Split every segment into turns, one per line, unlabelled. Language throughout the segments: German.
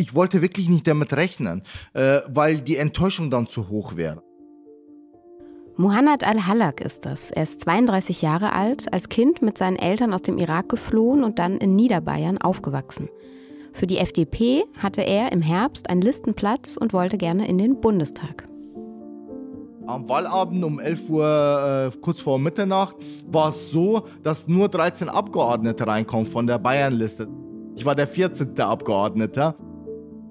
Ich wollte wirklich nicht damit rechnen, äh, weil die Enttäuschung dann zu hoch wäre.
Muhannad al-Halak ist das. Er ist 32 Jahre alt, als Kind mit seinen Eltern aus dem Irak geflohen und dann in Niederbayern aufgewachsen. Für die FDP hatte er im Herbst einen Listenplatz und wollte gerne in den Bundestag.
Am Wahlabend um 11 Uhr, äh, kurz vor Mitternacht, war es so, dass nur 13 Abgeordnete reinkommen von der Bayernliste. Ich war der 14. Abgeordnete.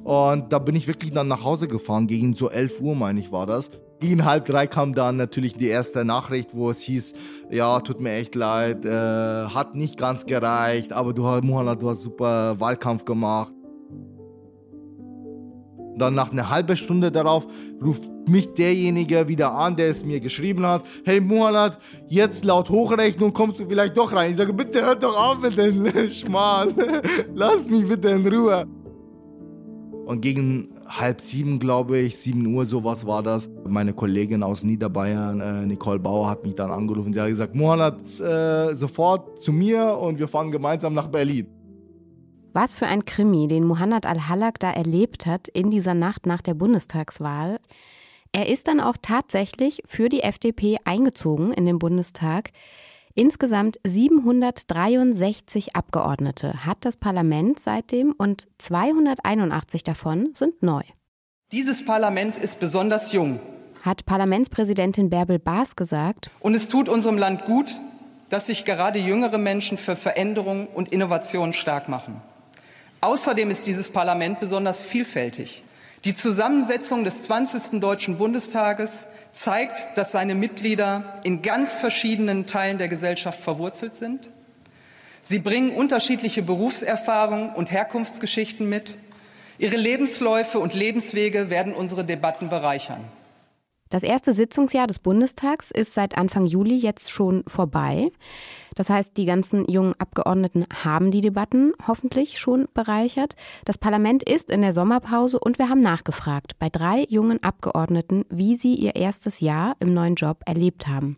Und da bin ich wirklich dann nach Hause gefahren, gegen so 11 Uhr, meine ich, war das. Gegen halb drei kam dann natürlich die erste Nachricht, wo es hieß, ja, tut mir echt leid, äh, hat nicht ganz gereicht, aber du, Muhammad, du hast super Wahlkampf gemacht. Dann nach einer halben Stunde darauf ruft mich derjenige wieder an, der es mir geschrieben hat. Hey Muhammad, jetzt laut Hochrechnung kommst du vielleicht doch rein. Ich sage, bitte hört doch auf mit dem Schmarrn. Lasst mich bitte in Ruhe. Und gegen halb sieben, glaube ich, sieben Uhr, sowas war das. Meine Kollegin aus Niederbayern, äh, Nicole Bauer, hat mich dann angerufen. Sie hat gesagt, Mohanad, äh, sofort zu mir und wir fahren gemeinsam nach Berlin.
Was für ein Krimi, den Muhannad al-Halak da erlebt hat in dieser Nacht nach der Bundestagswahl. Er ist dann auch tatsächlich für die FDP eingezogen in den Bundestag. Insgesamt 763 Abgeordnete hat das Parlament seitdem und 281 davon sind neu.
Dieses Parlament ist besonders jung,
hat Parlamentspräsidentin Bärbel Baas gesagt.
Und es tut unserem Land gut, dass sich gerade jüngere Menschen für Veränderung und Innovation stark machen. Außerdem ist dieses Parlament besonders vielfältig. Die Zusammensetzung des 20. Deutschen Bundestages zeigt, dass seine Mitglieder in ganz verschiedenen Teilen der Gesellschaft verwurzelt sind. Sie bringen unterschiedliche Berufserfahrungen und Herkunftsgeschichten mit. Ihre Lebensläufe und Lebenswege werden unsere Debatten bereichern.
Das erste Sitzungsjahr des Bundestags ist seit Anfang Juli jetzt schon vorbei. Das heißt, die ganzen jungen Abgeordneten haben die Debatten hoffentlich schon bereichert. Das Parlament ist in der Sommerpause und wir haben nachgefragt bei drei jungen Abgeordneten, wie sie ihr erstes Jahr im neuen Job erlebt haben.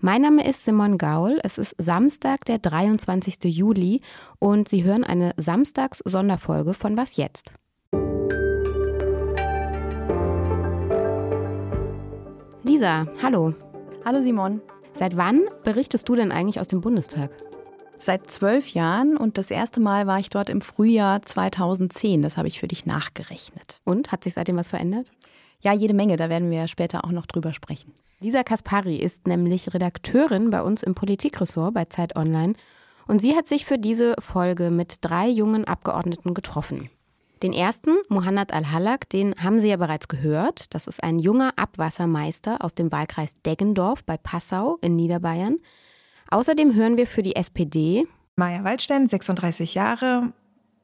Mein Name ist Simon Gaul. Es ist Samstag, der 23. Juli und Sie hören eine Samstags-Sonderfolge von Was jetzt? Lisa, hallo.
Hallo Simon.
Seit wann berichtest du denn eigentlich aus dem Bundestag?
Seit zwölf Jahren und das erste Mal war ich dort im Frühjahr 2010. Das habe ich für dich nachgerechnet.
Und hat sich seitdem was verändert?
Ja, jede Menge. Da werden wir später auch noch drüber sprechen.
Lisa Kaspari ist nämlich Redakteurin bei uns im Politikressort bei Zeit Online. Und sie hat sich für diese Folge mit drei jungen Abgeordneten getroffen. Den ersten, Muhannad al-Halak, den haben Sie ja bereits gehört. Das ist ein junger Abwassermeister aus dem Wahlkreis Deggendorf bei Passau in Niederbayern. Außerdem hören wir für die SPD
Maja Waldstein, 36 Jahre,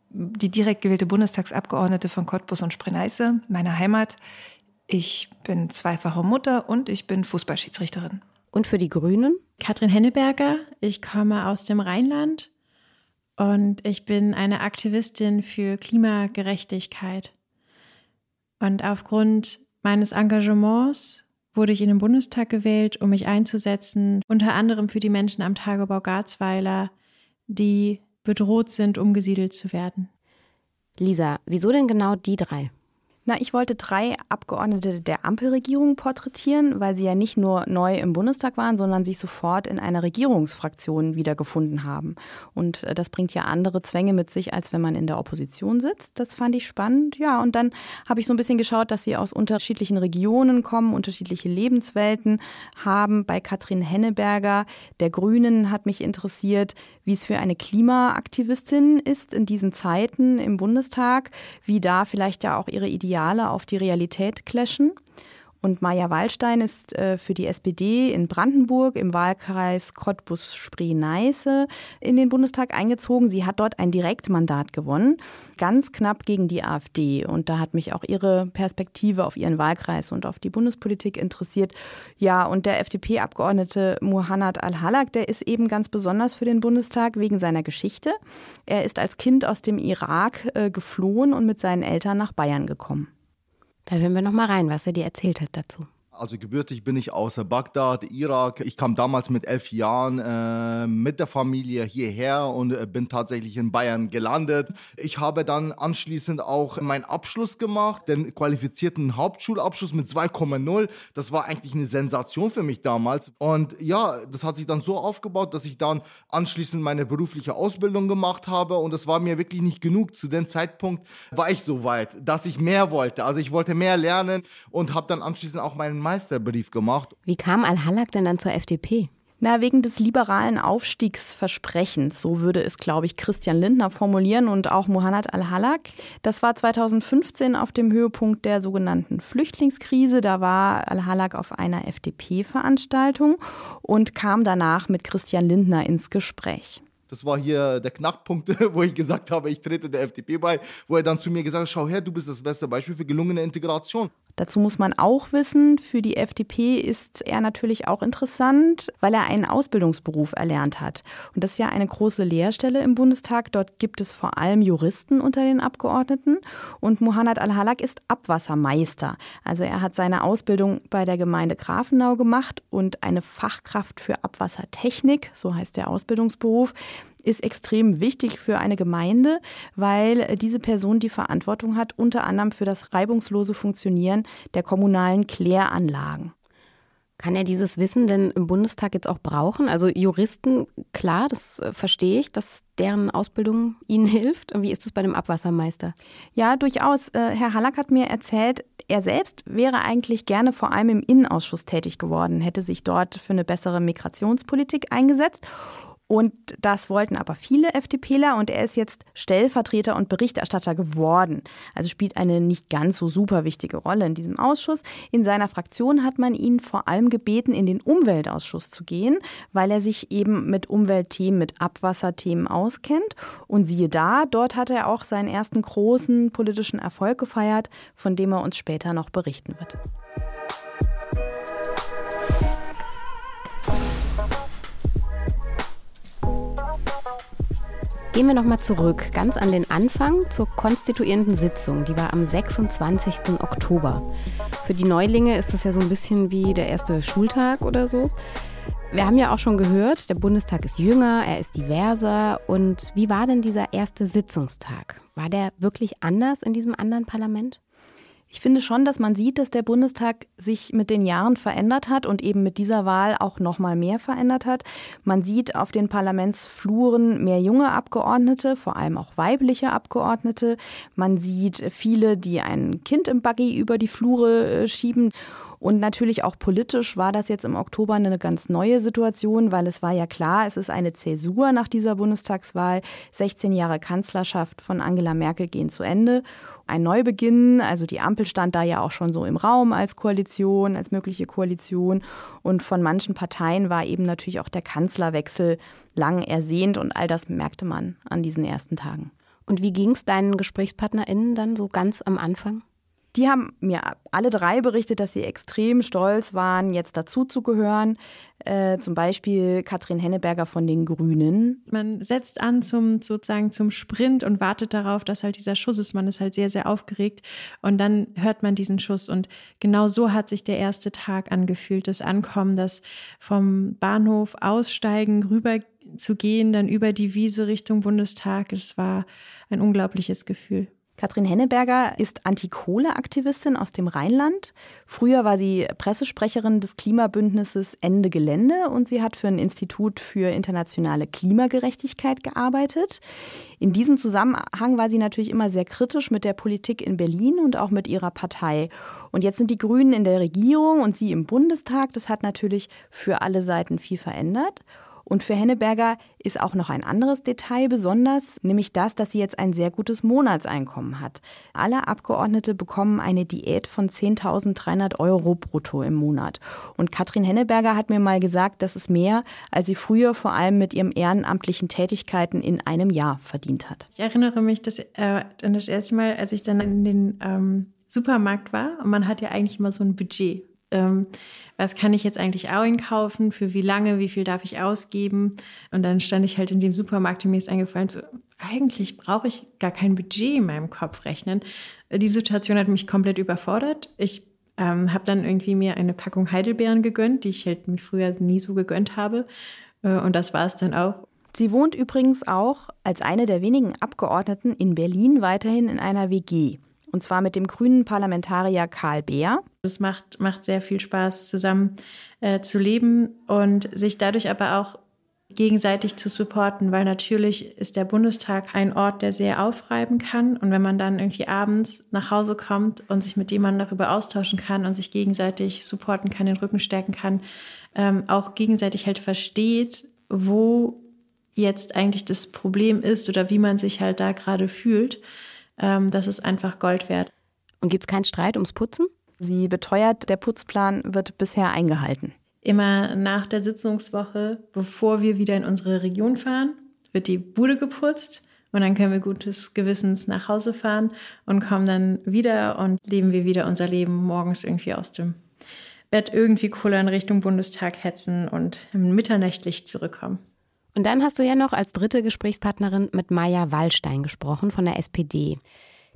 die direkt gewählte Bundestagsabgeordnete von Cottbus und Spree-Neiße, meiner Heimat. Ich bin zweifache Mutter und ich bin Fußballschiedsrichterin.
Und für die Grünen?
Katrin Henneberger, ich komme aus dem Rheinland und ich bin eine Aktivistin für Klimagerechtigkeit. Und aufgrund meines Engagements wurde ich in den Bundestag gewählt, um mich einzusetzen, unter anderem für die Menschen am Tagebau Garzweiler, die bedroht sind, umgesiedelt zu werden.
Lisa, wieso denn genau die drei?
Na, ich wollte drei Abgeordnete der Ampelregierung porträtieren, weil sie ja nicht nur neu im Bundestag waren, sondern sich sofort in einer Regierungsfraktion wiedergefunden haben. Und äh, das bringt ja andere Zwänge mit sich, als wenn man in der Opposition sitzt. Das fand ich spannend. Ja, und dann habe ich so ein bisschen geschaut, dass sie aus unterschiedlichen Regionen kommen, unterschiedliche Lebenswelten haben. Bei Katrin Henneberger, der Grünen, hat mich interessiert, wie es für eine Klimaaktivistin ist in diesen Zeiten im Bundestag, wie da vielleicht ja auch ihre Ideale auf die Realität clashen. Und Maja Wallstein ist äh, für die SPD in Brandenburg im Wahlkreis Cottbus-Spree-Neiße in den Bundestag eingezogen. Sie hat dort ein Direktmandat gewonnen, ganz knapp gegen die AfD. Und da hat mich auch ihre Perspektive auf ihren Wahlkreis und auf die Bundespolitik interessiert. Ja, und der FDP-Abgeordnete Muhannad al-Halak, der ist eben ganz besonders für den Bundestag wegen seiner Geschichte. Er ist als Kind aus dem Irak äh, geflohen und mit seinen Eltern nach Bayern gekommen.
Da hören wir noch mal rein, was er dir erzählt hat dazu.
Also gebürtig bin ich aus Bagdad, Irak. Ich kam damals mit elf Jahren äh, mit der Familie hierher und äh, bin tatsächlich in Bayern gelandet. Ich habe dann anschließend auch meinen Abschluss gemacht, den qualifizierten Hauptschulabschluss mit 2,0. Das war eigentlich eine Sensation für mich damals. Und ja, das hat sich dann so aufgebaut, dass ich dann anschließend meine berufliche Ausbildung gemacht habe und das war mir wirklich nicht genug. Zu dem Zeitpunkt war ich so weit, dass ich mehr wollte. Also ich wollte mehr lernen und habe dann anschließend auch meinen Meisterbrief gemacht.
Wie kam Al-Halak denn dann zur FDP?
Na, wegen des liberalen Aufstiegsversprechens, so würde es, glaube ich, Christian Lindner formulieren und auch Mohanad Al-Halak. Das war 2015 auf dem Höhepunkt der sogenannten Flüchtlingskrise. Da war Al-Halak auf einer FDP-Veranstaltung und kam danach mit Christian Lindner ins Gespräch.
Das war hier der Knackpunkt, wo ich gesagt habe, ich trete der FDP bei, wo er dann zu mir gesagt hat, schau her, du bist das beste Beispiel für gelungene Integration.
Dazu muss man auch wissen, für die FDP ist er natürlich auch interessant, weil er einen Ausbildungsberuf erlernt hat. Und das ist ja eine große Lehrstelle im Bundestag. Dort gibt es vor allem Juristen unter den Abgeordneten. Und Mohanad Al-Halak ist Abwassermeister. Also er hat seine Ausbildung bei der Gemeinde Grafenau gemacht und eine Fachkraft für Abwassertechnik, so heißt der Ausbildungsberuf, ist extrem wichtig für eine Gemeinde, weil diese Person die Verantwortung hat, unter anderem für das reibungslose Funktionieren der kommunalen Kläranlagen.
Kann er dieses Wissen denn im Bundestag jetzt auch brauchen? Also Juristen, klar, das äh, verstehe ich, dass deren Ausbildung ihnen hilft. Und wie ist es bei dem Abwassermeister?
Ja, durchaus. Äh, Herr Hallack hat mir erzählt, er selbst wäre eigentlich gerne vor allem im Innenausschuss tätig geworden, hätte sich dort für eine bessere Migrationspolitik eingesetzt. Und das wollten aber viele FDPler und er ist jetzt Stellvertreter und Berichterstatter geworden. Also spielt eine nicht ganz so super wichtige Rolle in diesem Ausschuss. In seiner Fraktion hat man ihn vor allem gebeten, in den Umweltausschuss zu gehen, weil er sich eben mit Umweltthemen, mit Abwasserthemen auskennt. Und siehe da, dort hat er auch seinen ersten großen politischen Erfolg gefeiert, von dem er uns später noch berichten wird.
Gehen wir nochmal zurück, ganz an den Anfang zur konstituierenden Sitzung. Die war am 26. Oktober. Für die Neulinge ist das ja so ein bisschen wie der erste Schultag oder so. Wir haben ja auch schon gehört, der Bundestag ist jünger, er ist diverser. Und wie war denn dieser erste Sitzungstag? War der wirklich anders in diesem anderen Parlament?
Ich finde schon, dass man sieht, dass der Bundestag sich mit den Jahren verändert hat und eben mit dieser Wahl auch noch mal mehr verändert hat. Man sieht auf den Parlamentsfluren mehr junge Abgeordnete, vor allem auch weibliche Abgeordnete. Man sieht viele, die ein Kind im Buggy über die Flure äh, schieben. Und natürlich auch politisch war das jetzt im Oktober eine ganz neue Situation, weil es war ja klar, es ist eine Zäsur nach dieser Bundestagswahl. 16 Jahre Kanzlerschaft von Angela Merkel gehen zu Ende. Ein Neubeginn, also die Ampel stand da ja auch schon so im Raum als Koalition, als mögliche Koalition. Und von manchen Parteien war eben natürlich auch der Kanzlerwechsel lang ersehnt und all das merkte man an diesen ersten Tagen.
Und wie ging es deinen GesprächspartnerInnen dann so ganz am Anfang?
Die haben mir alle drei berichtet, dass sie extrem stolz waren, jetzt dazuzugehören. Äh, zum Beispiel Katrin Henneberger von den Grünen.
Man setzt an zum sozusagen zum Sprint und wartet darauf, dass halt dieser Schuss ist. Man ist halt sehr, sehr aufgeregt und dann hört man diesen Schuss. Und genau so hat sich der erste Tag angefühlt. Das Ankommen, das vom Bahnhof aussteigen, rüber zu gehen, dann über die Wiese Richtung Bundestag. Es war ein unglaubliches Gefühl.
Katrin Henneberger ist Antikohle-Aktivistin aus dem Rheinland. Früher war sie Pressesprecherin des Klimabündnisses Ende Gelände und sie hat für ein Institut für internationale Klimagerechtigkeit gearbeitet. In diesem Zusammenhang war sie natürlich immer sehr kritisch mit der Politik in Berlin und auch mit ihrer Partei. Und jetzt sind die Grünen in der Regierung und sie im Bundestag. Das hat natürlich für alle Seiten viel verändert. Und für Henneberger ist auch noch ein anderes Detail besonders, nämlich das, dass sie jetzt ein sehr gutes Monatseinkommen hat. Alle Abgeordnete bekommen eine Diät von 10.300 Euro brutto im Monat. Und Katrin Henneberger hat mir mal gesagt, das ist mehr, als sie früher vor allem mit ihren ehrenamtlichen Tätigkeiten in einem Jahr verdient hat.
Ich erinnere mich dass, äh, an das erste Mal, als ich dann in den ähm, Supermarkt war. Und man hat ja eigentlich immer so ein Budget. Ähm, was kann ich jetzt eigentlich einkaufen, für wie lange, wie viel darf ich ausgeben. Und dann stand ich halt in dem Supermarkt und mir ist eingefallen, so, eigentlich brauche ich gar kein Budget in meinem Kopf rechnen. Die Situation hat mich komplett überfordert. Ich Ähm, habe dann irgendwie mir eine Packung Heidelbeeren gegönnt, die ich halt früher nie so gegönnt habe. Äh, und das war es dann auch.
Sie wohnt übrigens auch als eine der wenigen Abgeordneten in Berlin weiterhin in einer WG. Und zwar mit dem grünen Parlamentarier Karl Beer.
Es macht, macht sehr viel Spaß, zusammen äh, zu leben und sich dadurch aber auch gegenseitig zu supporten, weil natürlich ist der Bundestag ein Ort, der sehr aufreiben kann. Und wenn man dann irgendwie abends nach Hause kommt und sich mit jemandem darüber austauschen kann und sich gegenseitig supporten kann, den Rücken stärken kann, ähm, auch gegenseitig halt versteht, wo jetzt eigentlich das Problem ist oder wie man sich halt da gerade fühlt, ähm, das ist einfach Gold wert.
Und gibt es keinen Streit ums Putzen?
Sie beteuert, der Putzplan wird bisher eingehalten.
Immer nach der Sitzungswoche, bevor wir wieder in unsere Region fahren, wird die Bude geputzt und dann können wir gutes Gewissens nach Hause fahren und kommen dann wieder und leben wir wieder unser Leben morgens irgendwie aus dem Bett irgendwie cooler in Richtung Bundestag hetzen und mitternächtlich zurückkommen.
Und dann hast du ja noch als dritte Gesprächspartnerin mit Maja Wallstein gesprochen von der SPD.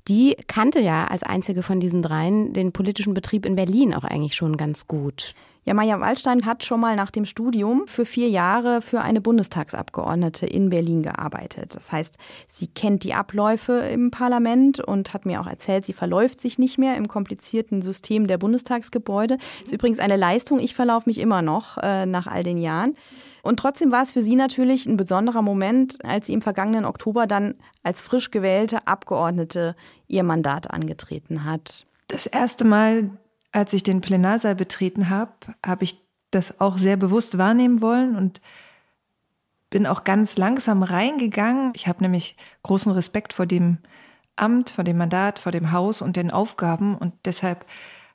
Die kannte ja als einzige von diesen dreien den politischen Betrieb in Berlin auch eigentlich schon ganz gut.
Ja, Maja Wallstein hat schon mal nach dem Studium für vier Jahre für eine Bundestagsabgeordnete in Berlin gearbeitet. Das heißt, sie kennt die Abläufe im Parlament und hat mir auch erzählt, sie verläuft sich nicht mehr im komplizierten System der Bundestagsgebäude. Ist übrigens eine Leistung. Ich verlaufe mich immer noch äh, nach all den Jahren. Und trotzdem war es für sie natürlich ein besonderer Moment, als sie im vergangenen Oktober dann als frisch gewählte Abgeordnete ihr Mandat angetreten hat.
Das erste Mal als ich den Plenarsaal betreten habe, habe ich das auch sehr bewusst wahrnehmen wollen und bin auch ganz langsam reingegangen. Ich habe nämlich großen Respekt vor dem Amt, vor dem Mandat, vor dem Haus und den Aufgaben und deshalb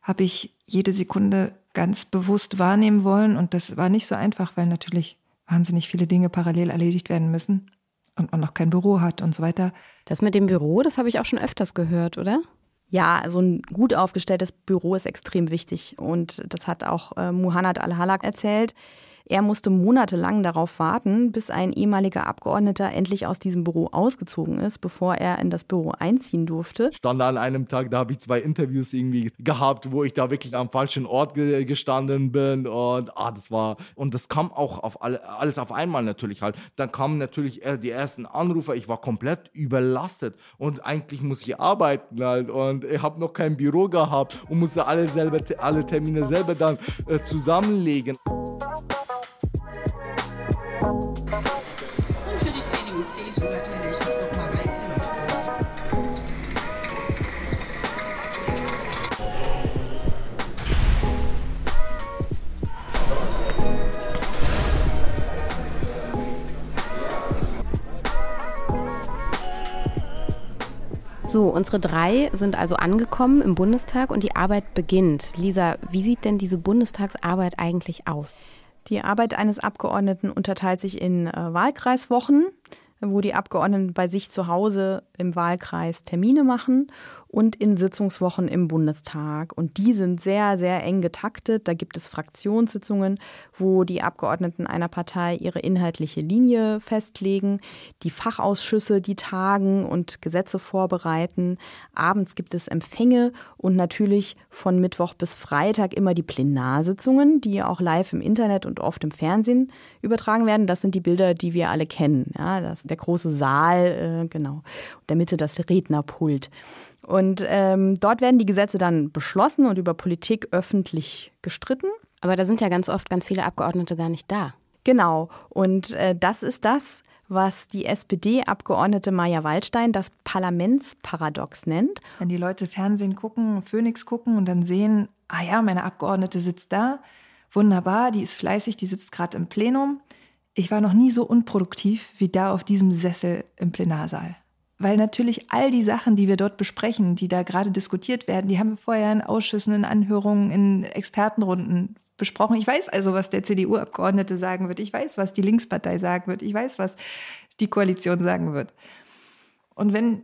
habe ich jede Sekunde ganz bewusst wahrnehmen wollen und das war nicht so einfach, weil natürlich wahnsinnig viele Dinge parallel erledigt werden müssen und man noch kein Büro hat und so weiter.
Das mit dem Büro, das habe ich auch schon öfters gehört, oder?
Ja, so ein gut aufgestelltes Büro ist extrem wichtig. Und das hat auch äh, Muhannad Al-Halak erzählt. Er musste monatelang darauf warten, bis ein ehemaliger Abgeordneter endlich aus diesem Büro ausgezogen ist, bevor er in das Büro einziehen durfte.
Stand an einem Tag, da habe ich zwei Interviews irgendwie gehabt, wo ich da wirklich am falschen Ort ge gestanden bin und ah, das war und das kam auch auf alle, alles auf einmal natürlich halt. Dann kamen natürlich die ersten Anrufer, ich war komplett überlastet und eigentlich muss ich arbeiten halt und ich habe noch kein Büro gehabt und musste alle selber alle Termine selber dann äh, zusammenlegen.
So, unsere drei sind also angekommen im Bundestag und die Arbeit beginnt. Lisa, wie sieht denn diese Bundestagsarbeit eigentlich aus?
Die Arbeit eines Abgeordneten unterteilt sich in äh, Wahlkreiswochen, wo die Abgeordneten bei sich zu Hause im Wahlkreis Termine machen und in Sitzungswochen im Bundestag. Und die sind sehr, sehr eng getaktet. Da gibt es Fraktionssitzungen, wo die Abgeordneten einer Partei ihre inhaltliche Linie festlegen, die Fachausschüsse, die tagen und Gesetze vorbereiten. Abends gibt es Empfänge und natürlich von Mittwoch bis Freitag immer die Plenarsitzungen, die auch live im Internet und oft im Fernsehen übertragen werden. Das sind die Bilder, die wir alle kennen. Ja, das, der große Saal, äh, genau. In der Mitte das Rednerpult. Und ähm, dort werden die Gesetze dann beschlossen und über Politik öffentlich gestritten.
Aber da sind ja ganz oft ganz viele Abgeordnete gar nicht da.
Genau. Und äh, das ist das, was die SPD-Abgeordnete Maja Waldstein das Parlamentsparadox nennt.
Wenn die Leute Fernsehen gucken, Phoenix gucken und dann sehen, ah ja, meine Abgeordnete sitzt da, wunderbar, die ist fleißig, die sitzt gerade im Plenum. Ich war noch nie so unproduktiv wie da auf diesem Sessel im Plenarsaal weil natürlich all die Sachen, die wir dort besprechen, die da gerade diskutiert werden, die haben wir vorher in Ausschüssen, in Anhörungen, in Expertenrunden besprochen. Ich weiß also, was der CDU-Abgeordnete sagen wird. Ich weiß, was die Linkspartei sagen wird. Ich weiß, was die Koalition sagen wird. Und wenn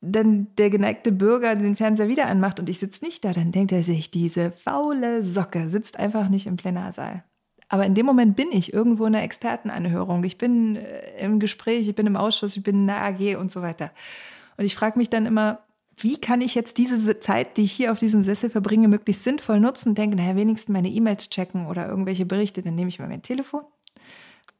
dann der geneigte Bürger den Fernseher wieder anmacht und ich sitze nicht da, dann denkt er sich, diese faule Socke sitzt einfach nicht im Plenarsaal. Aber in dem Moment bin ich irgendwo in einer Expertenanhörung. Ich bin äh, im Gespräch, ich bin im Ausschuss, ich bin in der AG und so weiter. Und ich frage mich dann immer, wie kann ich jetzt diese Zeit, die ich hier auf diesem Sessel verbringe, möglichst sinnvoll nutzen denke, naja, wenigstens meine E-Mails checken oder irgendwelche Berichte, dann nehme ich mal mein Telefon.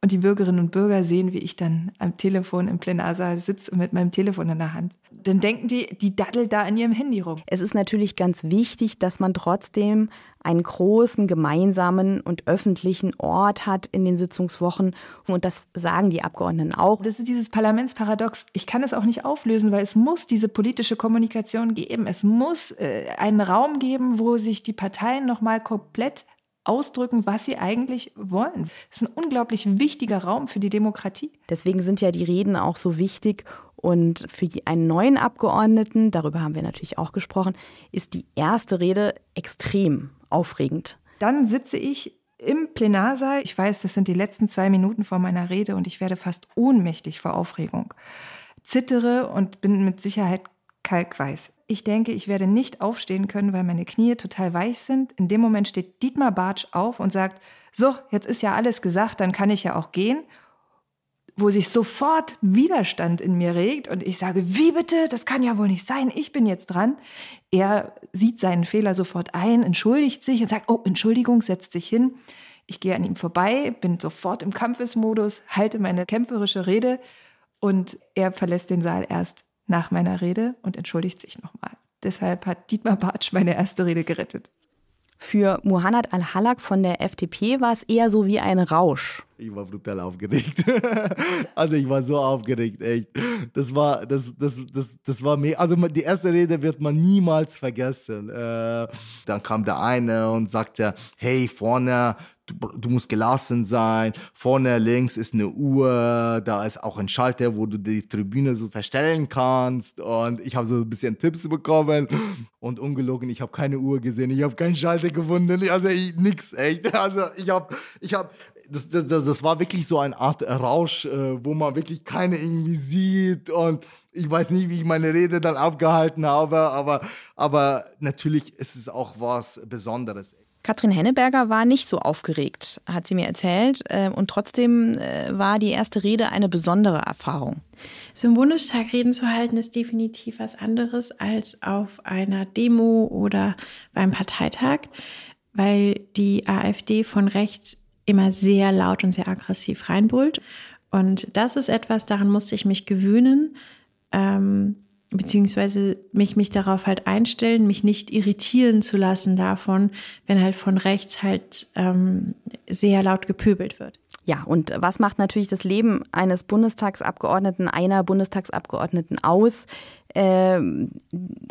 Und die Bürgerinnen und Bürger sehen, wie ich dann am Telefon im Plenarsaal sitze mit meinem Telefon in der Hand. Dann denken die, die daddelt da an ihrem Handy rum.
Es ist natürlich ganz wichtig, dass man trotzdem einen großen gemeinsamen und öffentlichen Ort hat in den Sitzungswochen. Und das sagen die Abgeordneten auch.
Das ist dieses Parlamentsparadox. Ich kann es auch nicht auflösen, weil es muss diese politische Kommunikation geben. Es muss äh, einen Raum geben, wo sich die Parteien nochmal komplett ausdrücken, was sie eigentlich wollen. Das ist ein unglaublich wichtiger Raum für die Demokratie.
Deswegen sind ja die Reden auch so wichtig. Und für einen neuen Abgeordneten, darüber haben wir natürlich auch gesprochen, ist die erste Rede extrem aufregend.
Dann sitze ich im Plenarsaal. Ich weiß, das sind die letzten zwei Minuten vor meiner Rede und ich werde fast ohnmächtig vor Aufregung. Zittere und bin mit Sicherheit kalkweiß. Ich denke, ich werde nicht aufstehen können, weil meine Knie total weich sind. In dem Moment steht Dietmar Bartsch auf und sagt, so, jetzt ist ja alles gesagt, dann kann ich ja auch gehen. Wo sich sofort Widerstand in mir regt und ich sage, wie bitte, das kann ja wohl nicht sein, ich bin jetzt dran. Er sieht seinen Fehler sofort ein, entschuldigt sich und sagt, oh, Entschuldigung, setzt sich hin. Ich gehe an ihm vorbei, bin sofort im Kampfesmodus, halte meine kämpferische Rede und er verlässt den Saal erst nach meiner Rede und entschuldigt sich nochmal. Deshalb hat Dietmar Bartsch meine erste Rede gerettet.
Für Muhannad al-Halak von der FDP war es eher so wie ein Rausch.
Ich war brutal aufgeregt. also ich war so aufgeregt, echt. Das war, das, das, das, das war mir, also die erste Rede wird man niemals vergessen. Äh, dann kam der eine und sagte, hey, vorne du, du, musst gelassen sein. Vorne links ist eine Uhr, da ist auch ein Schalter, wo du die Tribüne so verstellen kannst. Und ich habe so ein bisschen Tipps bekommen. Und ungelogen, ich habe keine Uhr gesehen, ich habe keinen Schalter gefunden. Also ich, nix, echt. Also ich habe, ich habe, das, das, das war wirklich so eine Art Rausch, äh, wo man wirklich keine irgendwie sieht und ich weiß nicht, wie ich meine Rede dann abgehalten habe, aber, aber natürlich ist es auch was Besonderes.
Katrin Henneberger war nicht so aufgeregt, hat sie mir erzählt. Äh, und trotzdem äh, war die erste Rede eine besondere Erfahrung.
So im Bundestag Reden zu halten, ist definitiv was anderes als auf einer Demo oder beim Parteitag, weil die AfD von rechts immer sehr laut und sehr aggressiv reinbrüllt. Und das ist etwas, daran musste ich mich gewöhnen. Ähm, beziehungsweise mich, mich darauf halt einstellen, mich nicht irritieren zu lassen davon, wenn halt von rechts halt ähm, sehr laut gepöbelt wird.
Ja, und was macht natürlich das Leben eines Bundestagsabgeordneten, einer Bundestagsabgeordneten aus? Äh,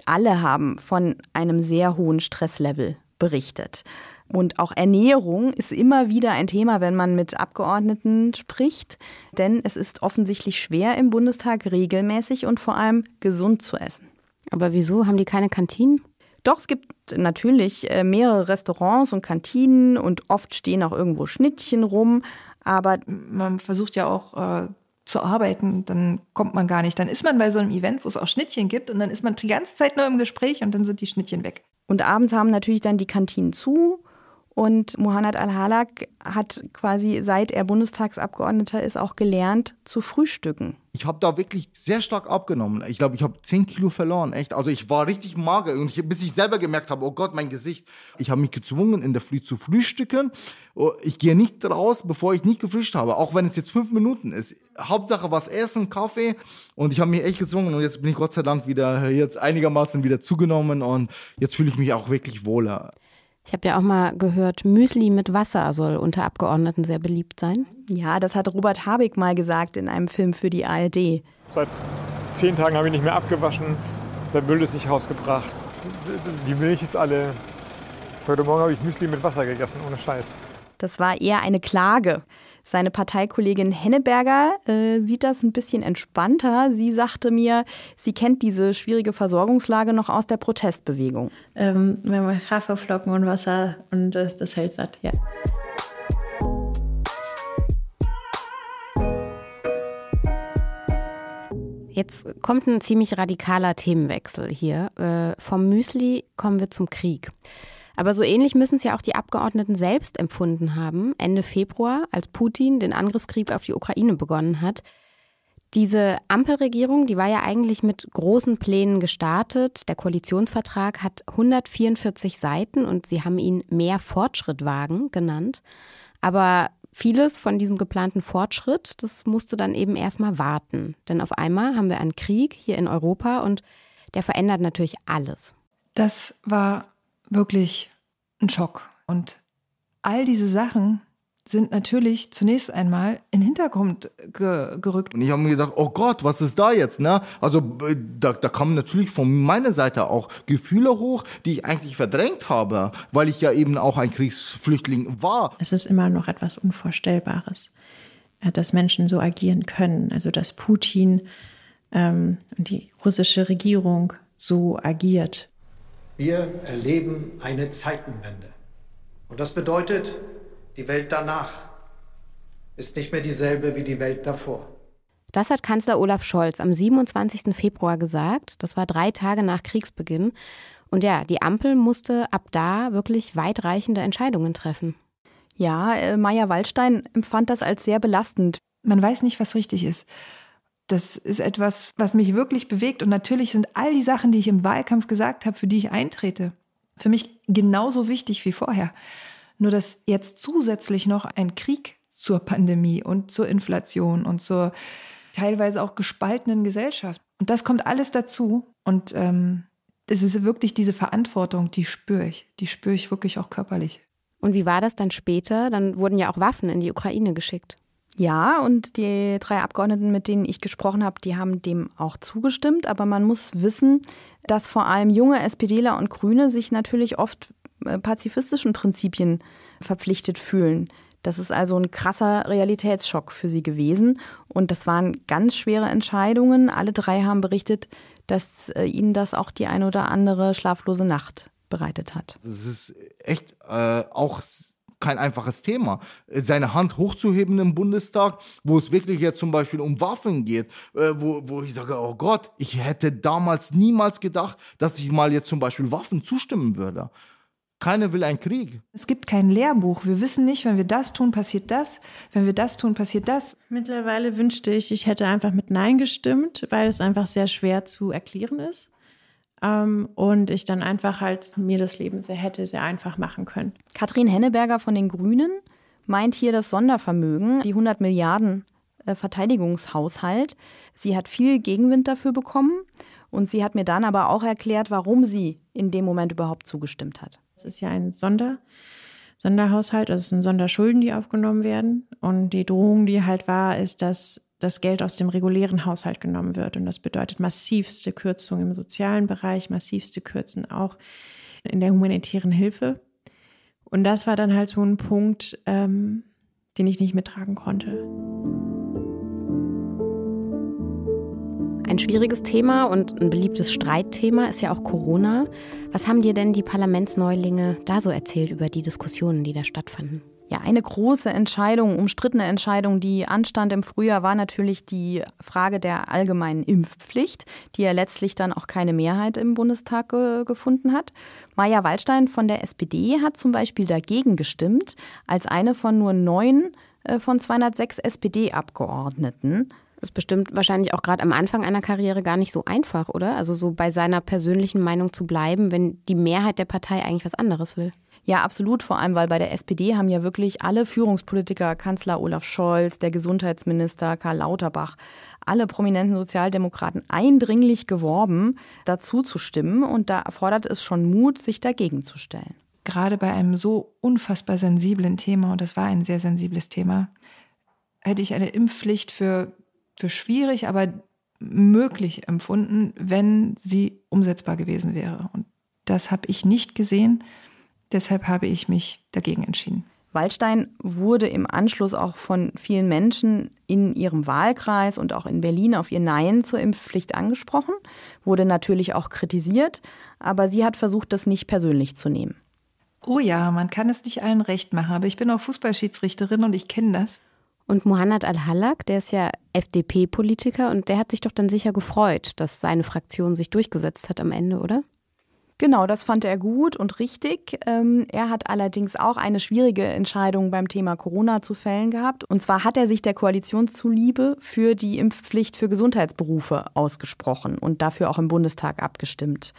alle haben von einem sehr hohen Stresslevel berichtet. Und auch Ernährung ist immer wieder ein Thema, wenn man mit Abgeordneten spricht. Denn es ist offensichtlich schwer im Bundestag regelmäßig und vor allem gesund zu essen.
Aber wieso haben die keine Kantinen?
Doch, es gibt natürlich äh, mehrere Restaurants und Kantinen und oft stehen auch irgendwo Schnittchen rum. Aber
man versucht ja auch äh, zu arbeiten, dann kommt man gar nicht. Dann ist man bei so einem Event, wo es auch Schnittchen gibt und dann ist man die ganze Zeit nur im Gespräch und dann sind die Schnittchen weg.
Und abends haben natürlich dann die Kantinen zu und Mohanad Al-Halak hat quasi, seit er Bundestagsabgeordneter ist, auch gelernt zu frühstücken.
Ich habe da wirklich sehr stark abgenommen. Ich glaube, ich habe 10 Kilo verloren, echt. Also ich war richtig mager und ich, bis ich selber gemerkt habe, oh Gott, mein Gesicht. Ich habe mich gezwungen, in der Früh zu frühstücken. Oh, ich gehe nicht raus, bevor ich nicht gefrühstückt habe, auch wenn es jetzt fünf Minuten ist. Hauptsache was essen, Kaffee und ich habe mich echt gezwungen und jetzt bin ich Gott sei Dank wieder jetzt einigermaßen wieder zugenommen und jetzt fühle ich mich auch wirklich wohler.
Ich habe ja auch mal gehört, Müsli mit Wasser soll unter Abgeordneten sehr beliebt sein.
Ja, das hat Robert Habeck mal gesagt in einem Film für die ARD.
Seit zehn Tagen habe ich nicht mehr abgewaschen. Der Müll ist nicht rausgebracht. Die Milch ist alle. Heute Morgen habe ich Müsli mit Wasser gegessen, ohne Scheiß.
Das war eher eine Klage. Seine Parteikollegin Henneberger äh, sieht das ein bisschen entspannter. Sie sagte mir, sie kennt diese schwierige Versorgungslage noch aus der Protestbewegung.
Ähm, wenn man Haferflocken und Wasser und das, das hält satt, ja.
Jetzt kommt ein ziemlich radikaler Themenwechsel hier. Äh, vom Müsli kommen wir zum Krieg. Aber so ähnlich müssen es ja auch die Abgeordneten selbst empfunden haben, Ende Februar, als Putin den Angriffskrieg auf die Ukraine begonnen hat. Diese Ampelregierung, die war ja eigentlich mit großen Plänen gestartet. Der Koalitionsvertrag hat 144 Seiten und sie haben ihn mehr Fortschritt wagen genannt. Aber vieles von diesem geplanten Fortschritt, das musste dann eben erstmal warten. Denn auf einmal haben wir einen Krieg hier in Europa und der verändert natürlich alles.
Das war wirklich ein Schock. Und all diese Sachen sind natürlich zunächst einmal in den Hintergrund ge gerückt.
Und ich habe mir gedacht, oh Gott, was ist da jetzt? Ne? Also äh, da, da kamen natürlich von meiner Seite auch Gefühle hoch, die ich eigentlich verdrängt habe, weil ich ja eben auch ein Kriegsflüchtling war.
Es ist immer noch etwas Unvorstellbares, äh, dass Menschen so agieren können. Also dass Putin ähm, und die russische Regierung so agiert.
Wir erleben eine Zeitenwende. Und das bedeutet, die Welt danach ist nicht mehr dieselbe wie die Welt davor.
Das hat Kanzler Olaf Scholz am 27. Februar gesagt. Das war drei Tage nach Kriegsbeginn. Und ja, die Ampel musste ab da wirklich weitreichende Entscheidungen treffen.
Ja, äh, Maya Waldstein empfand das als sehr belastend.
Man weiß nicht, was richtig ist. Das ist etwas, was mich wirklich bewegt. Und natürlich sind all die Sachen, die ich im Wahlkampf gesagt habe, für die ich eintrete, für mich genauso wichtig wie vorher. Nur dass jetzt zusätzlich noch ein Krieg zur Pandemie und zur Inflation und zur teilweise auch gespaltenen Gesellschaft. Und das kommt alles dazu. Und ähm, das ist wirklich diese Verantwortung, die spüre ich. Die spüre ich wirklich auch körperlich.
Und wie war das dann später? Dann wurden ja auch Waffen in die Ukraine geschickt.
Ja, und die drei Abgeordneten, mit denen ich gesprochen habe, die haben dem auch zugestimmt. Aber man muss wissen, dass vor allem junge SPDler und Grüne sich natürlich oft äh, pazifistischen Prinzipien verpflichtet fühlen. Das ist also ein krasser Realitätsschock für sie gewesen. Und das waren ganz schwere Entscheidungen. Alle drei haben berichtet, dass äh, ihnen das auch die eine oder andere schlaflose Nacht bereitet hat.
Das ist echt äh, auch kein einfaches Thema. Seine Hand hochzuheben im Bundestag, wo es wirklich jetzt zum Beispiel um Waffen geht, äh, wo, wo ich sage, oh Gott, ich hätte damals niemals gedacht, dass ich mal jetzt zum Beispiel Waffen zustimmen würde. Keiner will einen Krieg.
Es gibt kein Lehrbuch. Wir wissen nicht, wenn wir das tun, passiert das. Wenn wir das tun, passiert das.
Mittlerweile wünschte ich, ich hätte einfach mit Nein gestimmt, weil es einfach sehr schwer zu erklären ist. Ähm, und ich dann einfach halt mir das Leben sehr hätte sehr einfach machen können.
Katrin Henneberger von den Grünen meint hier das Sondervermögen, die 100 Milliarden äh, Verteidigungshaushalt. Sie hat viel Gegenwind dafür bekommen und sie hat mir dann aber auch erklärt, warum sie in dem Moment überhaupt zugestimmt hat.
Es ist ja ein Sonder, Sonderhaushalt, also es sind Sonderschulden, die aufgenommen werden. Und die Drohung, die halt war, ist, dass das Geld aus dem regulären Haushalt genommen wird. Und das bedeutet massivste Kürzungen im sozialen Bereich, massivste Kürzen auch in der humanitären Hilfe. Und das war dann halt so ein Punkt, ähm, den ich nicht mittragen konnte.
Ein schwieriges Thema und ein beliebtes Streitthema ist ja auch Corona. Was haben dir denn die Parlamentsneulinge da so erzählt über die Diskussionen, die da stattfanden?
Ja, eine große Entscheidung, umstrittene Entscheidung, die anstand im Frühjahr, war natürlich die Frage der allgemeinen Impfpflicht, die ja letztlich dann auch keine Mehrheit im Bundestag ge gefunden hat. Maja Waldstein von der SPD hat zum Beispiel dagegen gestimmt, als eine von nur neun äh, von 206 SPD-Abgeordneten.
Ist bestimmt wahrscheinlich auch gerade am Anfang einer Karriere gar nicht so einfach, oder? Also so bei seiner persönlichen Meinung zu bleiben, wenn die Mehrheit der Partei eigentlich was anderes will.
Ja, absolut. Vor allem, weil bei der SPD haben ja wirklich alle Führungspolitiker, Kanzler Olaf Scholz, der Gesundheitsminister Karl Lauterbach, alle prominenten Sozialdemokraten eindringlich geworben, dazu zu stimmen. Und da erfordert es schon Mut, sich dagegen zu stellen.
Gerade bei einem so unfassbar sensiblen Thema, und das war ein sehr sensibles Thema, hätte ich eine Impfpflicht für für schwierig, aber möglich empfunden, wenn sie umsetzbar gewesen wäre. Und das habe ich nicht gesehen. Deshalb habe ich mich dagegen entschieden.
Waldstein wurde im Anschluss auch von vielen Menschen in ihrem Wahlkreis und auch in Berlin auf ihr Nein zur Impfpflicht angesprochen, wurde natürlich auch kritisiert, aber sie hat versucht, das nicht persönlich zu nehmen.
Oh ja, man kann es nicht allen recht machen, aber ich bin auch Fußballschiedsrichterin und ich kenne das.
Und Muhannad al-Hallak, der ist ja FDP-Politiker und der hat sich doch dann sicher gefreut, dass seine Fraktion sich durchgesetzt hat am Ende, oder?
Genau, das fand er gut und richtig. Ähm, er hat allerdings auch eine schwierige Entscheidung beim Thema Corona zu fällen gehabt. Und zwar hat er sich der Koalition zuliebe für die Impfpflicht für Gesundheitsberufe ausgesprochen und dafür auch im Bundestag abgestimmt.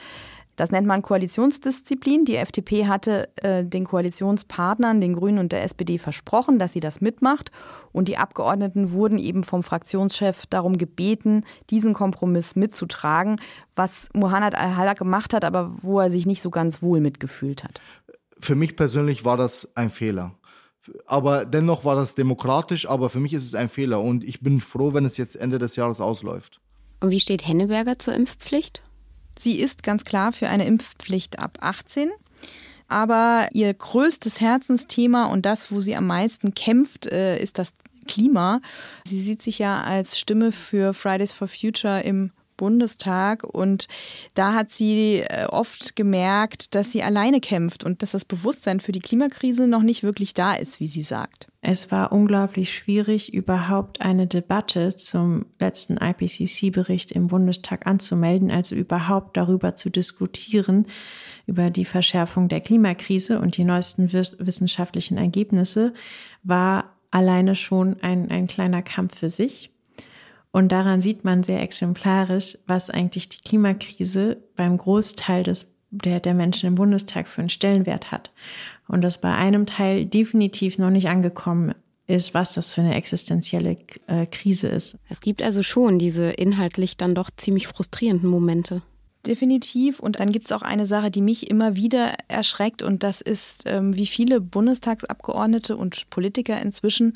Das nennt man Koalitionsdisziplin. Die FDP hatte äh, den Koalitionspartnern, den Grünen und der SPD versprochen, dass sie das mitmacht. Und die Abgeordneten wurden eben vom Fraktionschef darum gebeten, diesen Kompromiss mitzutragen, was Muhannad al-Halak gemacht hat, aber wo er sich nicht so ganz wohl mitgefühlt hat.
Für mich persönlich war das ein Fehler. Aber dennoch war das demokratisch, aber für mich ist es ein Fehler und ich bin froh, wenn es jetzt Ende des Jahres ausläuft.
Und wie steht Henneberger zur Impfpflicht?
Sie ist ganz klar für eine Impfpflicht ab 18. Aber ihr größtes Herzensthema und das, wo sie am meisten kämpft, äh, ist das Klima. Sie sieht sich ja als Stimme für Fridays for Future im Bundestag und da hat sie äh, oft gemerkt, dass sie alleine kämpft und dass das Bewusstsein für die Klimakrise noch nicht wirklich da ist, wie sie sagt.
Es war unglaublich schwierig, überhaupt eine Debatte zum letzten IPCC-Bericht im Bundestag anzumelden, also überhaupt darüber zu diskutieren, über die Verschärfung der Klimakrise und die neuesten wissenschaftlichen Ergebnisse, war alleine schon ein, ein kleiner Kampf für sich. Und daran sieht man sehr exemplarisch, was eigentlich die Klimakrise beim Großteil des, der, der Menschen im Bundestag für einen Stellenwert hat. Und dass bei einem Teil definitiv noch nicht angekommen ist, was das für eine existenzielle äh, Krise ist.
Es gibt also schon diese inhaltlich dann doch ziemlich frustrierenden Momente.
Definitiv. Und dann gibt es auch eine Sache, die mich immer wieder erschreckt. Und das ist, ähm, wie viele Bundestagsabgeordnete und Politiker inzwischen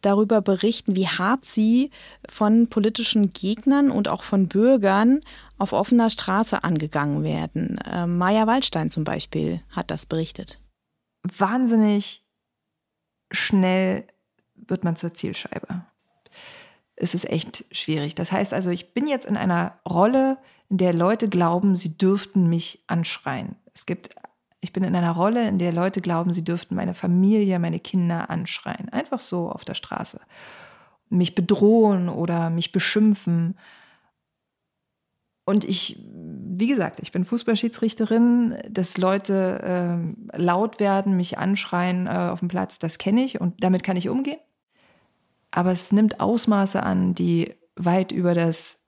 darüber berichten, wie hart sie von politischen Gegnern und auch von Bürgern auf offener Straße angegangen werden. Ähm, Maja Waldstein zum Beispiel hat das berichtet.
Wahnsinnig schnell wird man zur Zielscheibe. Es ist echt schwierig. Das heißt also, ich bin jetzt in einer Rolle, in der Leute glauben, sie dürften mich anschreien. Es gibt, ich bin in einer Rolle, in der Leute glauben, sie dürften meine Familie, meine Kinder anschreien. Einfach so auf der Straße. Mich bedrohen oder mich beschimpfen. Und ich, wie gesagt, ich bin Fußballschiedsrichterin, dass Leute äh, laut werden, mich anschreien äh, auf dem Platz, das kenne ich und damit kann ich umgehen. Aber es nimmt Ausmaße an, die weit über das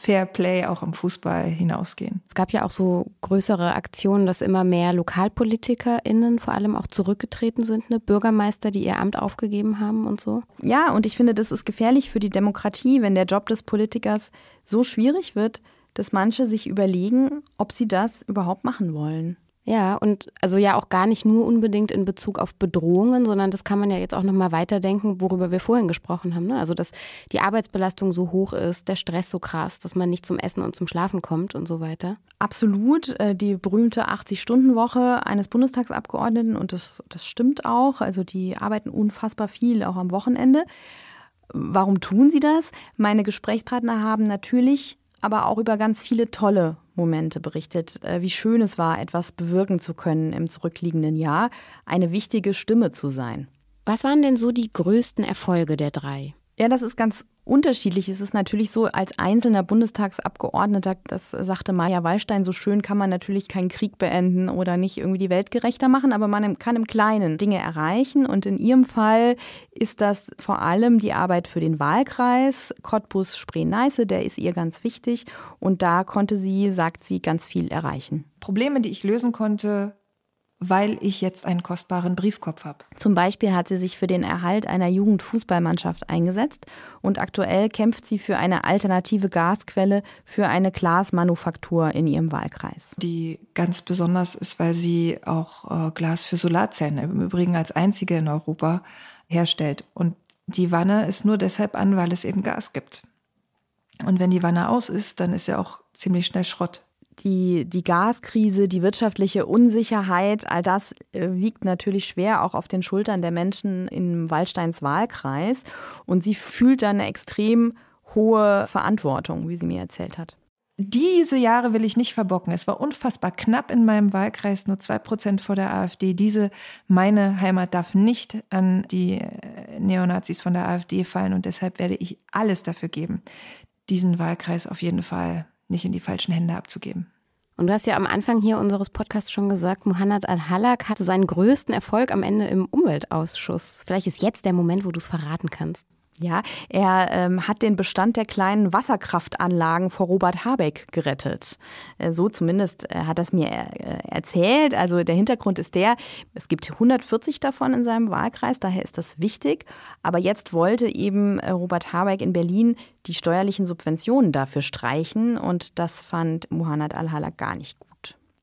Fair Play auch im Fußball hinausgehen.
Es gab ja auch so größere Aktionen, dass immer mehr LokalpolitikerInnen vor allem auch zurückgetreten sind, ne? Bürgermeister, die ihr Amt aufgegeben haben und so.
Ja, und ich finde, das ist gefährlich für die Demokratie, wenn der Job des Politikers so schwierig wird, dass manche sich überlegen, ob sie das überhaupt machen wollen.
Ja, und also ja auch gar nicht nur unbedingt in Bezug auf Bedrohungen, sondern das kann man ja jetzt auch nochmal weiterdenken, worüber wir vorhin gesprochen haben. Ne? Also, dass die Arbeitsbelastung so hoch ist, der Stress so krass, dass man nicht zum Essen und zum Schlafen kommt und so weiter.
Absolut. Äh, die berühmte 80-Stunden-Woche eines Bundestagsabgeordneten, und das, das stimmt auch. Also, die arbeiten unfassbar viel, auch am Wochenende. Warum tun sie das? Meine Gesprächspartner haben natürlich aber auch über ganz viele tolle Momente berichtet, äh, wie schön es war, etwas bewirken zu können im zurückliegenden Jahr, eine wichtige Stimme zu sein.
Was waren denn so die größten Erfolge der drei?
Ja, das ist ganz unterschiedlich. Es ist natürlich so, als einzelner Bundestagsabgeordneter, das sagte Maja Wallstein so schön, kann man natürlich keinen Krieg beenden oder nicht irgendwie die Welt gerechter machen, aber man kann im Kleinen Dinge erreichen. Und in ihrem Fall ist das vor allem die Arbeit für den Wahlkreis Cottbus-Spree-Neiße, der ist ihr ganz wichtig. Und da konnte sie, sagt sie, ganz viel erreichen.
Probleme, die ich lösen konnte, weil ich jetzt einen kostbaren Briefkopf habe.
Zum Beispiel hat sie sich für den Erhalt einer Jugendfußballmannschaft eingesetzt und aktuell kämpft sie für eine alternative Gasquelle für eine Glasmanufaktur in ihrem Wahlkreis.
Die ganz besonders ist, weil sie auch äh, Glas für Solarzellen im Übrigen als einzige in Europa herstellt. Und die Wanne ist nur deshalb an, weil es eben Gas gibt. Und wenn die Wanne aus ist, dann ist ja auch ziemlich schnell Schrott
die, die Gaskrise, die wirtschaftliche Unsicherheit, all das äh, wiegt natürlich schwer auch auf den Schultern der Menschen im Waldsteins Wahlkreis. Und sie fühlt dann eine extrem hohe Verantwortung, wie sie mir erzählt hat.
Diese Jahre will ich nicht verbocken. Es war unfassbar knapp in meinem Wahlkreis, nur zwei Prozent vor der AfD. Diese, meine Heimat darf nicht an die äh, Neonazis von der AfD fallen und deshalb werde ich alles dafür geben, diesen Wahlkreis auf jeden Fall nicht in die falschen Hände abzugeben.
Und du hast ja am Anfang hier unseres Podcasts schon gesagt, Muhannad Al-Halak hatte seinen größten Erfolg am Ende im Umweltausschuss. Vielleicht ist jetzt der Moment, wo du es verraten kannst.
Ja, er ähm, hat den Bestand der kleinen Wasserkraftanlagen vor Robert Habeck gerettet. Äh, so zumindest äh, hat das mir äh, erzählt. Also der Hintergrund ist der, es gibt 140 davon in seinem Wahlkreis, daher ist das wichtig. Aber jetzt wollte eben äh, Robert Habeck in Berlin die steuerlichen Subventionen dafür streichen und das fand Muhannad Al-Halak gar nicht gut.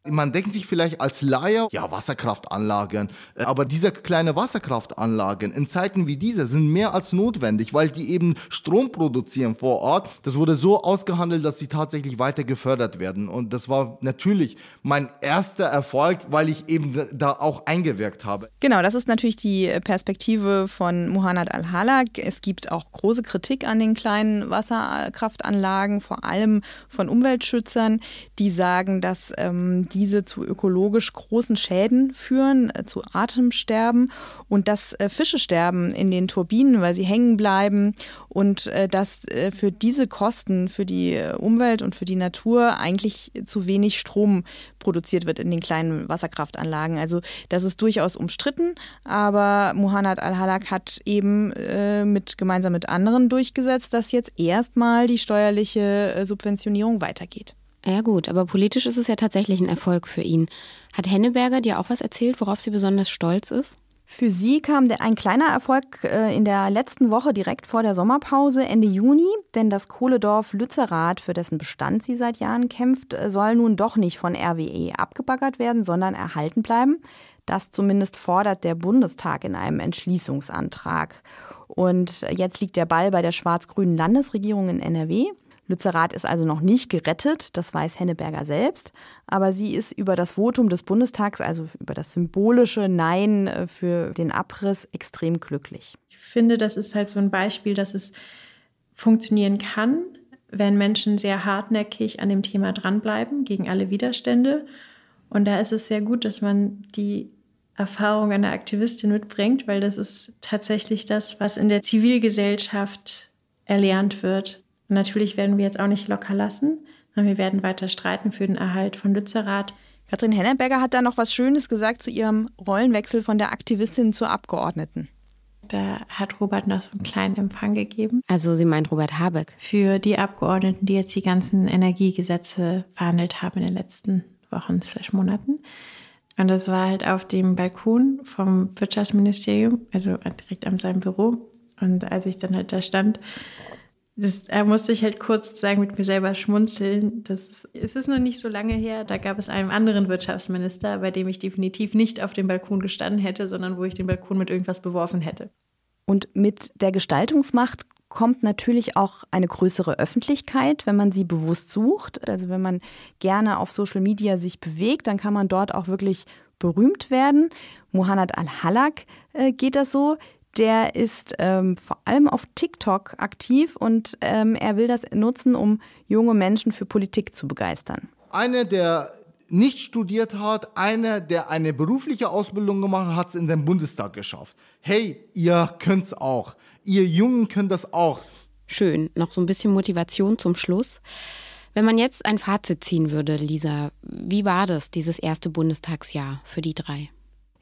Man denkt sich vielleicht als Laie, ja, Wasserkraftanlagen. Äh, aber diese kleine Wasserkraftanlagen in Zeiten wie diese sind mehr als notwendig, weil die eben Strom produzieren vor Ort. Das wurde so ausgehandelt, dass sie tatsächlich weiter gefördert werden. Und das war natürlich mein erster Erfolg, weil ich eben da auch eingewirkt habe.
Genau, das ist natürlich die Perspektive von Muhannad Al-Halak. Es gibt auch große Kritik an den kleinen Wasserkraftanlagen, vor allem von Umweltschützern, die sagen, dass ähm, diese zu ökologisch großen Schäden führen, äh, zu Atemsterben und dass äh, Fische sterben in den Turbinen, weil sie hängen bleiben und äh, dass für diese Kosten für die Umwelt und für die Natur eigentlich zu wenig Strom produziert wird in den kleinen Wasserkraftanlagen. Also das ist durchaus umstritten, aber Muhannad Al-Halak hat eben mit, gemeinsam mit anderen durchgesetzt, dass jetzt erstmal die steuerliche Subventionierung weitergeht.
Ja gut, aber politisch ist es ja tatsächlich ein Erfolg für ihn. Hat Henneberger dir auch was erzählt, worauf sie besonders stolz ist?
Für sie kam ein kleiner Erfolg äh, in der letzten Woche direkt vor der Sommerpause Ende Juni, denn das Kohledorf Lützerath, für dessen Bestand sie seit Jahren kämpft, äh, soll nun doch nicht von RWE abgebaggert werden, sondern erhalten bleiben. Das zumindest fordert der Bundestag in einem Entschließungsantrag. Und jetzt liegt der Ball bei der schwarz-grünen Landesregierung in NRW. Lützerath ist also noch nicht gerettet, das weiß Henneberger selbst, aber sie ist über das Votum des Bundestags, also über das symbolische Nein äh, für den Abriss, extrem glücklich.
Ich finde, das ist halt so ein Beispiel, dass es funktionieren kann, wenn Menschen sehr hartnäckig an dem Thema dranbleiben, gegen alle Widerstände. Und da ist es sehr gut, dass man die Erfahrung einer Aktivistin mitbringt, weil das ist tatsächlich das, was in der Zivilgesellschaft erlernt wird. Und natürlich werden wir jetzt auch nicht locker lassen, sondern wir werden weiter streiten für den Erhalt von Lützerath.
Katrin Henneberger hat da noch was Schönes gesagt zu ihrem Rollenwechsel von der Aktivistin zur Abgeordneten.
Da hat Robert noch so einen kleinen Empfang gegeben.
Also sie meint Robert Habeck.
Für die Abgeordneten, die jetzt die ganzen Energiegesetze verhandelt haben in den letzten Wochen, slash Monaten. Und das war halt auf dem Balkon vom Wirtschaftsministerium, also direkt an seinem Büro. Und als ich dann halt da stand, das da musste ich halt kurz sagen, mit mir selber schmunzeln. Das ist, es ist noch nicht so lange her, da gab es einen anderen Wirtschaftsminister, bei dem ich definitiv nicht auf dem Balkon gestanden hätte, sondern wo ich den Balkon mit irgendwas beworfen hätte.
Und mit der Gestaltungsmacht kommt natürlich auch eine größere Öffentlichkeit, wenn man sie bewusst sucht. Also wenn man gerne auf Social Media sich bewegt, dann kann man dort auch wirklich berühmt werden. Muhannad Al-Halak äh, geht das so der ist ähm, vor allem auf TikTok aktiv und ähm, er will das nutzen, um junge Menschen für Politik zu begeistern.
Einer, der nicht studiert hat, einer, der eine berufliche Ausbildung gemacht hat, hat es in den Bundestag geschafft. Hey, ihr könnt's auch. Ihr Jungen könnt das auch.
Schön, noch so ein bisschen Motivation zum Schluss. Wenn man jetzt ein Fazit ziehen würde, Lisa, wie war das, dieses erste Bundestagsjahr für die drei?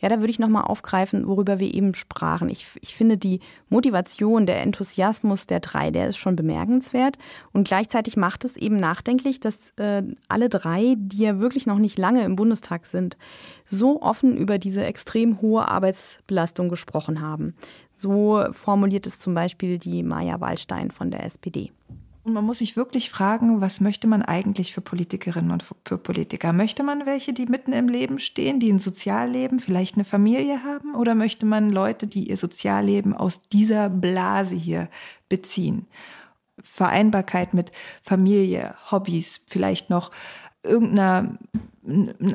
Ja, da würde ich nochmal aufgreifen, worüber wir eben sprachen. Ich, ich finde die Motivation, der Enthusiasmus der drei, der ist schon bemerkenswert. Und gleichzeitig macht es eben nachdenklich, dass äh, alle drei, die ja wirklich noch nicht lange im Bundestag sind, so offen über diese extrem hohe Arbeitsbelastung gesprochen haben. So formuliert es zum Beispiel die Maja Wallstein von der SPD.
Und man muss sich wirklich fragen, was möchte man eigentlich für Politikerinnen und für Politiker? Möchte man welche, die mitten im Leben stehen, die ein Sozialleben, vielleicht eine Familie haben? Oder möchte man Leute, die ihr Sozialleben aus dieser Blase hier beziehen? Vereinbarkeit mit Familie, Hobbys, vielleicht noch irgendein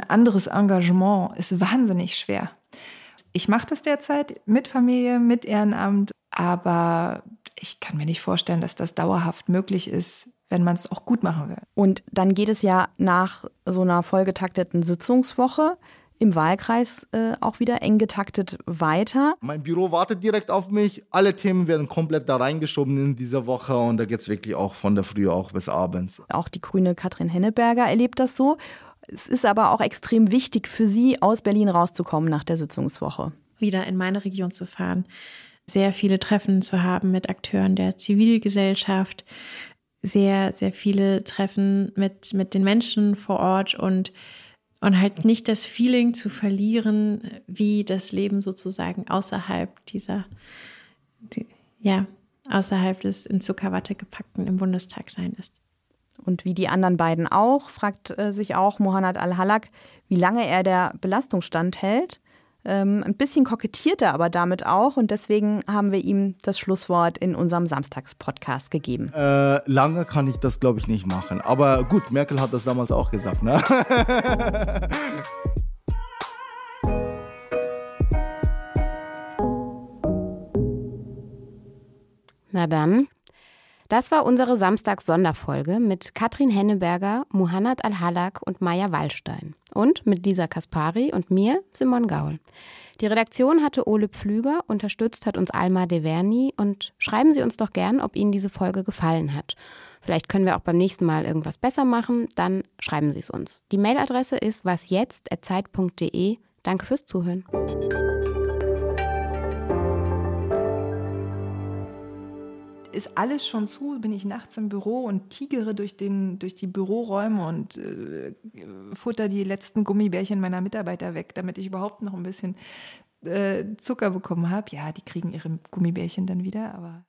anderes Engagement ist wahnsinnig schwer. Ich mache das derzeit mit Familie, mit Ehrenamt, aber ich kann mir nicht vorstellen, dass das dauerhaft möglich ist, wenn man es auch gut machen will.
Und dann geht es ja nach so einer vollgetakteten Sitzungswoche im Wahlkreis äh, auch wieder eng getaktet weiter.
Mein Büro wartet direkt auf mich. Alle Themen werden komplett da reingeschoben in dieser Woche und da geht es wirklich auch von der Früh auch bis abends.
Auch die grüne Katrin Henneberger erlebt das so. Es ist aber auch extrem wichtig für Sie, aus Berlin rauszukommen nach der Sitzungswoche.
Wieder in meine Region zu fahren, sehr viele Treffen zu haben mit Akteuren der Zivilgesellschaft, sehr, sehr viele Treffen mit, mit den Menschen vor Ort und, und halt nicht das Feeling zu verlieren, wie das Leben sozusagen außerhalb dieser, die, ja, außerhalb des in Zuckerwatte gepackten im Bundestag sein ist.
Und wie die anderen beiden auch, fragt äh, sich auch Mohanad Al-Halak, wie lange er der Belastung standhält. Ähm, ein bisschen kokettiert er aber damit auch und deswegen haben wir ihm das Schlusswort in unserem Samstagspodcast gegeben.
Äh, lange kann ich das, glaube ich, nicht machen. Aber gut, Merkel hat das damals auch gesagt, ne?
Na dann, das war unsere Samstags-Sonderfolge mit Katrin Henneberger, Muhannad Al-Halak und Maya Wallstein. Und mit Lisa Kaspari und mir, Simon Gaul. Die Redaktion hatte Ole Pflüger, unterstützt hat uns Alma Deverni und schreiben Sie uns doch gern, ob Ihnen diese Folge gefallen hat. Vielleicht können wir auch beim nächsten Mal irgendwas besser machen, dann schreiben Sie es uns. Die Mailadresse ist wasjetzt.zeit.de. Danke fürs Zuhören.
Ist alles schon zu, bin ich nachts im Büro und tigere durch, den, durch die Büroräume und äh, futter die letzten Gummibärchen meiner Mitarbeiter weg, damit ich überhaupt noch ein bisschen äh, Zucker bekommen habe. Ja, die kriegen ihre Gummibärchen dann wieder, aber